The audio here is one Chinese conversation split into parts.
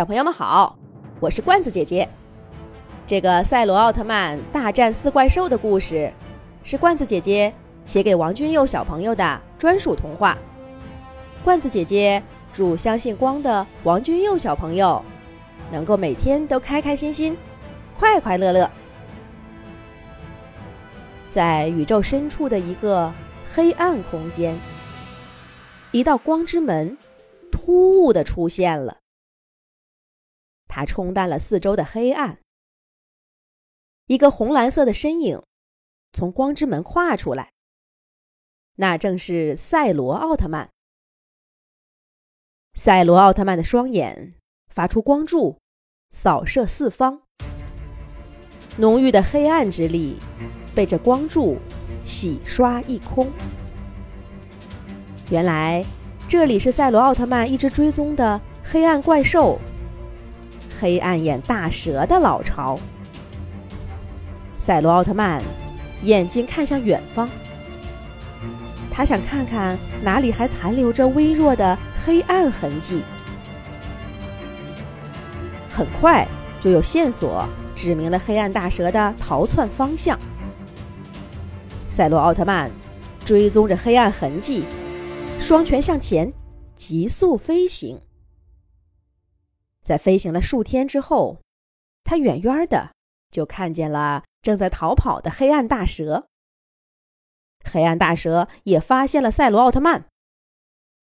小朋友们好，我是罐子姐姐。这个赛罗奥特曼大战四怪兽的故事，是罐子姐姐写给王君佑小朋友的专属童话。罐子姐姐祝相信光的王君佑小朋友能够每天都开开心心、快快乐乐。在宇宙深处的一个黑暗空间，一道光之门突兀的出现了。它冲淡了四周的黑暗。一个红蓝色的身影从光之门跨出来，那正是赛罗奥特曼。赛罗奥特曼的双眼发出光柱，扫射四方。浓郁的黑暗之力被这光柱洗刷一空。原来，这里是赛罗奥特曼一直追踪的黑暗怪兽。黑暗眼大蛇的老巢，赛罗奥特曼眼睛看向远方，他想看看哪里还残留着微弱的黑暗痕迹。很快就有线索指明了黑暗大蛇的逃窜方向。赛罗奥特曼追踪着黑暗痕迹，双拳向前，急速飞行。在飞行了数天之后，他远远的就看见了正在逃跑的黑暗大蛇。黑暗大蛇也发现了赛罗奥特曼，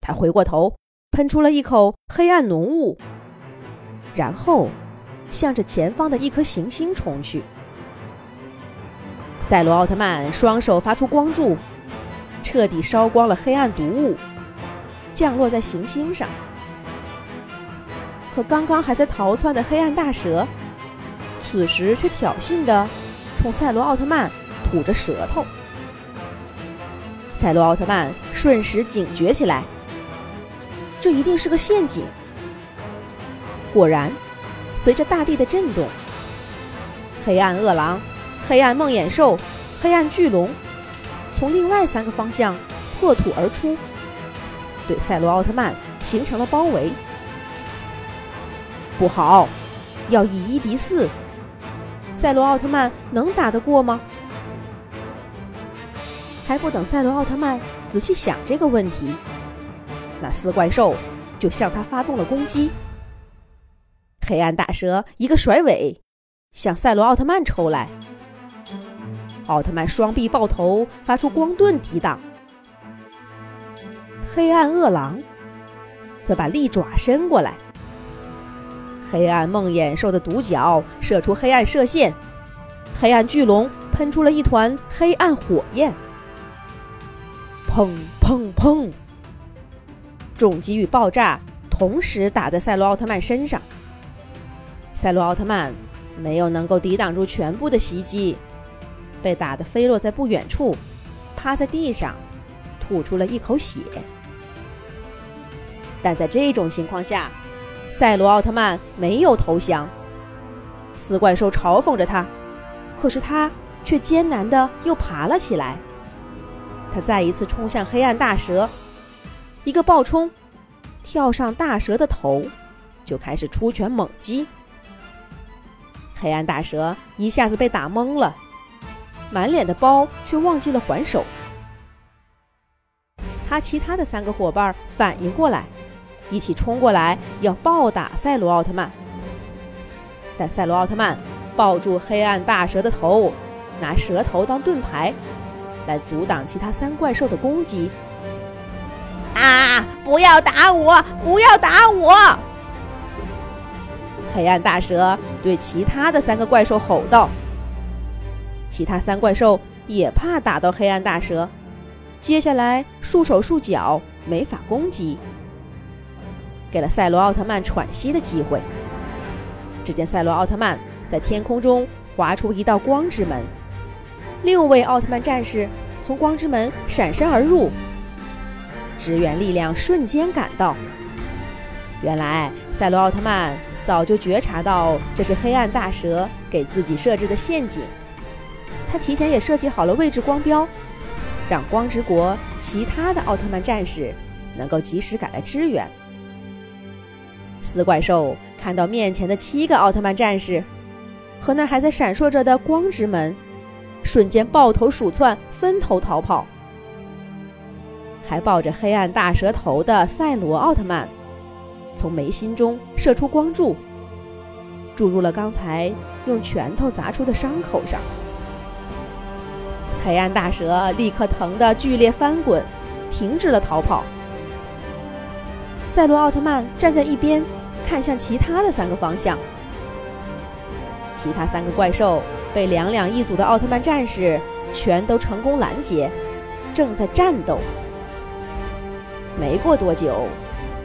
他回过头，喷出了一口黑暗浓雾，然后向着前方的一颗行星冲去。赛罗奥特曼双手发出光柱，彻底烧光了黑暗毒雾，降落在行星上。可刚刚还在逃窜的黑暗大蛇，此时却挑衅的冲赛罗奥特曼吐着舌头。赛罗奥特曼瞬时警觉起来，这一定是个陷阱。果然，随着大地的震动，黑暗饿狼、黑暗梦魇兽、黑暗巨龙从另外三个方向破土而出，对赛罗奥特曼形成了包围。不好，要以一敌四，赛罗奥特曼能打得过吗？还不等赛罗奥特曼仔细想这个问题，那四怪兽就向他发动了攻击。黑暗大蛇一个甩尾，向赛罗奥特曼抽来。奥特曼双臂抱头，发出光盾抵挡。黑暗恶狼则把利爪伸过来。黑暗梦魇兽的独角射出黑暗射线，黑暗巨龙喷出了一团黑暗火焰。砰砰砰！重击与爆炸同时打在赛罗奥特曼身上。赛罗奥特曼没有能够抵挡住全部的袭击，被打得飞落在不远处，趴在地上，吐出了一口血。但在这种情况下，赛罗奥特曼没有投降，四怪兽嘲讽着他，可是他却艰难的又爬了起来。他再一次冲向黑暗大蛇，一个暴冲，跳上大蛇的头，就开始出拳猛击。黑暗大蛇一下子被打懵了，满脸的包却忘记了还手。他其他的三个伙伴反应过来。一起冲过来要暴打赛罗奥特曼，但赛罗奥特曼抱住黑暗大蛇的头，拿蛇头当盾牌，来阻挡其他三怪兽的攻击。啊！不要打我！不要打我！黑暗大蛇对其他的三个怪兽吼道。其他三怪兽也怕打到黑暗大蛇，接下来束手束脚，没法攻击。给了赛罗奥特曼喘息的机会。只见赛罗奥特曼在天空中划出一道光之门，六位奥特曼战士从光之门闪身而入，支援力量瞬间赶到。原来赛罗奥特曼早就觉察到这是黑暗大蛇给自己设置的陷阱，他提前也设计好了位置光标，让光之国其他的奥特曼战士能够及时赶来支援。四怪兽看到面前的七个奥特曼战士和那还在闪烁着的光之门，瞬间抱头鼠窜，分头逃跑。还抱着黑暗大蛇头的赛罗奥特曼，从眉心中射出光柱，注入了刚才用拳头砸出的伤口上。黑暗大蛇立刻疼得剧烈翻滚，停止了逃跑。赛罗奥特曼站在一边，看向其他的三个方向。其他三个怪兽被两两一组的奥特曼战士全都成功拦截，正在战斗。没过多久，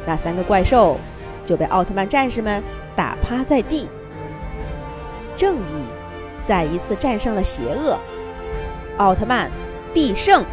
那三个怪兽就被奥特曼战士们打趴在地。正义再一次战胜了邪恶，奥特曼必胜。